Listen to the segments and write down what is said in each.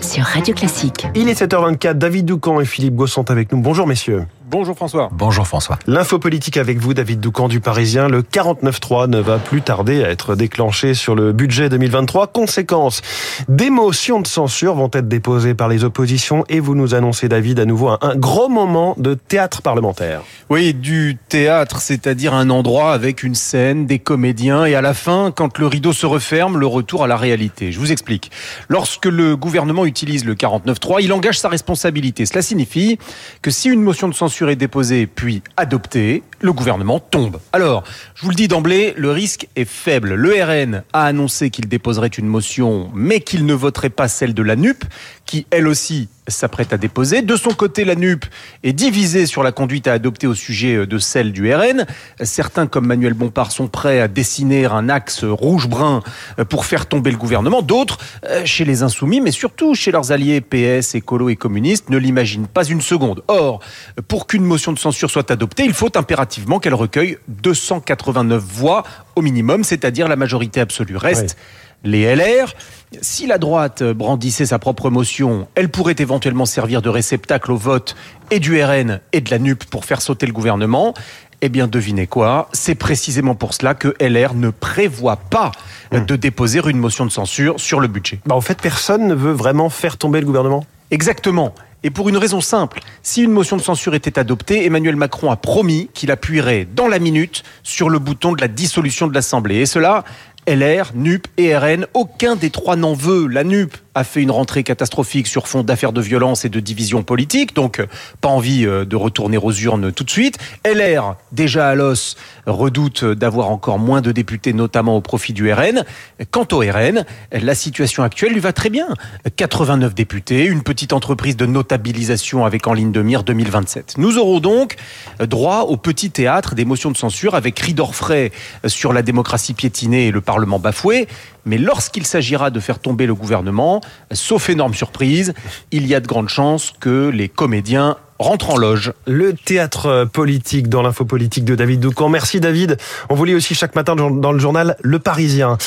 sur Radio Classique. Il est 7h24, David Doucan et Philippe Gau sont avec nous. Bonjour messieurs. Bonjour François. Bonjour François. L'info politique avec vous, David Doucan du Parisien. Le 49.3 ne va plus tarder à être déclenché sur le budget 2023. Conséquence, des motions de censure vont être déposées par les oppositions et vous nous annoncez, David, à nouveau un, un gros moment de théâtre parlementaire. Oui, du théâtre, c'est-à-dire un endroit avec une scène, des comédiens et à la fin, quand le rideau se referme, le retour à la réalité. Je vous explique. Lorsque le gouvernement utilise le 49.3, il engage sa responsabilité. Cela signifie que si une motion de censure est déposée puis adoptée, le gouvernement tombe. Alors, je vous le dis d'emblée, le risque est faible. Le RN a annoncé qu'il déposerait une motion, mais qu'il ne voterait pas celle de la NUP, qui elle aussi s'apprête à déposer. De son côté, la NUP est divisée sur la conduite à adopter au sujet de celle du RN. Certains, comme Manuel Bompard, sont prêts à dessiner un axe rouge-brun pour faire tomber le gouvernement. D'autres, chez les Insoumis, mais surtout chez leurs alliés PS, écolo et communistes, ne l'imaginent pas une seconde. Or, pour qu'une motion de censure soit adoptée, il faut impérativement qu'elle recueille 289 voix au minimum, c'est-à-dire la majorité absolue. Reste les LR. Si la droite brandissait sa propre motion, elle pourrait éventuellement servir de réceptacle au vote et du RN et de la NUP pour faire sauter le gouvernement. Eh bien, devinez quoi? C'est précisément pour cela que LR ne prévoit pas de déposer une motion de censure sur le budget. Bah, en fait, personne ne veut vraiment faire tomber le gouvernement Exactement. Et pour une raison simple, si une motion de censure était adoptée, Emmanuel Macron a promis qu'il appuierait dans la minute sur le bouton de la dissolution de l'Assemblée. Et cela, LR, NUP et RN, aucun des trois n'en veut. La NUP a fait une rentrée catastrophique sur fond d'affaires de violence et de division politique, donc pas envie de retourner aux urnes tout de suite. LR, déjà à l'os, redoute d'avoir encore moins de députés, notamment au profit du RN. Quant au RN, la situation actuelle lui va très bien. 89 députés, une petite entreprise de notabilisation avec en ligne de mire 2027. Nous aurons donc droit au petit théâtre des motions de censure avec cri d'orfraie sur la démocratie piétinée et le Parlement bafoué. Mais lorsqu'il s'agira de faire tomber le gouvernement, sauf énorme surprise, il y a de grandes chances que les comédiens rentrent en loge. Le théâtre politique dans l'info politique de David Doucan. Merci David. On vous lit aussi chaque matin dans le journal Le Parisien.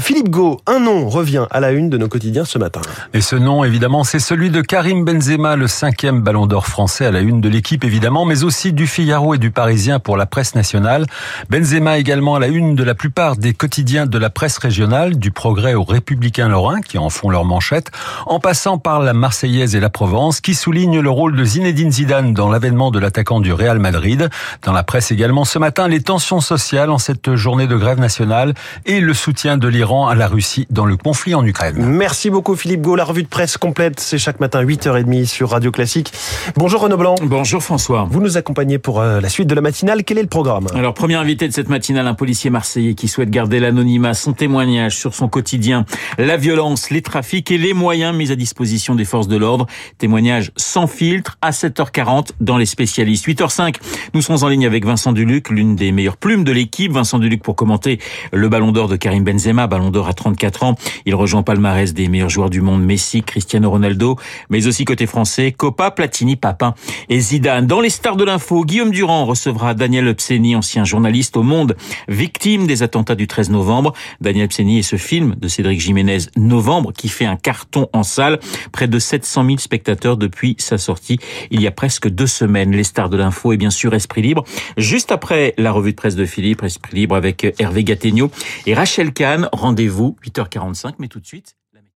Philippe Gau, un nom revient à la une de nos quotidiens ce matin. Et ce nom, évidemment, c'est celui de Karim Benzema, le cinquième ballon d'or français à la une de l'équipe, évidemment, mais aussi du Figaro et du Parisien pour la presse nationale. Benzema également à la une de la plupart des quotidiens de la presse régionale, du Progrès aux Républicains Lorrains, qui en font leur manchette, en passant par la Marseillaise et la Provence, qui soulignent le rôle de Zinedine Zidane dans l'avènement de l'attaquant du Real Madrid. Dans la presse également ce matin, les tensions sociales en cette journée de grève nationale et le soutien de l'Iran à la Russie dans le conflit en Ukraine. Merci beaucoup Philippe Gau. La revue de presse complète, c'est chaque matin 8h30 sur Radio Classique. Bonjour Renaud Blanc. Bonjour François. Vous nous accompagnez pour la suite de la matinale. Quel est le programme? Alors, premier invité de cette matinale, un policier marseillais qui souhaite garder l'anonymat, son témoignage sur son quotidien, la violence, les trafics et les moyens mis à disposition des forces de l'ordre. Témoignage sans filtre à 7h40 dans les spécialistes. 8h05, nous sommes en ligne avec Vincent Duluc, l'une des meilleures plumes de l'équipe. Vincent Duluc pour commenter le ballon d'or de Karim Benzema, ballon d'or à 34 ans. Il rejoint palmarès des meilleurs joueurs du monde, Messi, Cristiano Ronaldo, mais aussi côté français, Copa, Platini, Papin et Zidane. Dans les stars de l'info, Guillaume Durand recevra Daniel Pseni, ancien journaliste au Monde, victime des attentats du 13 novembre. Daniel Pseni et ce film de Cédric Jiménez, Novembre, qui fait un carton en salle. Près de 700 000 spectateurs depuis sa sortie il y a presque deux semaines. Les stars de l'info et bien sûr Esprit Libre. Juste après la revue de presse de Philippe, Esprit Libre avec Hervé Gattegno et Rachel Kahn. Rendez-vous 8h45, mais tout de suite.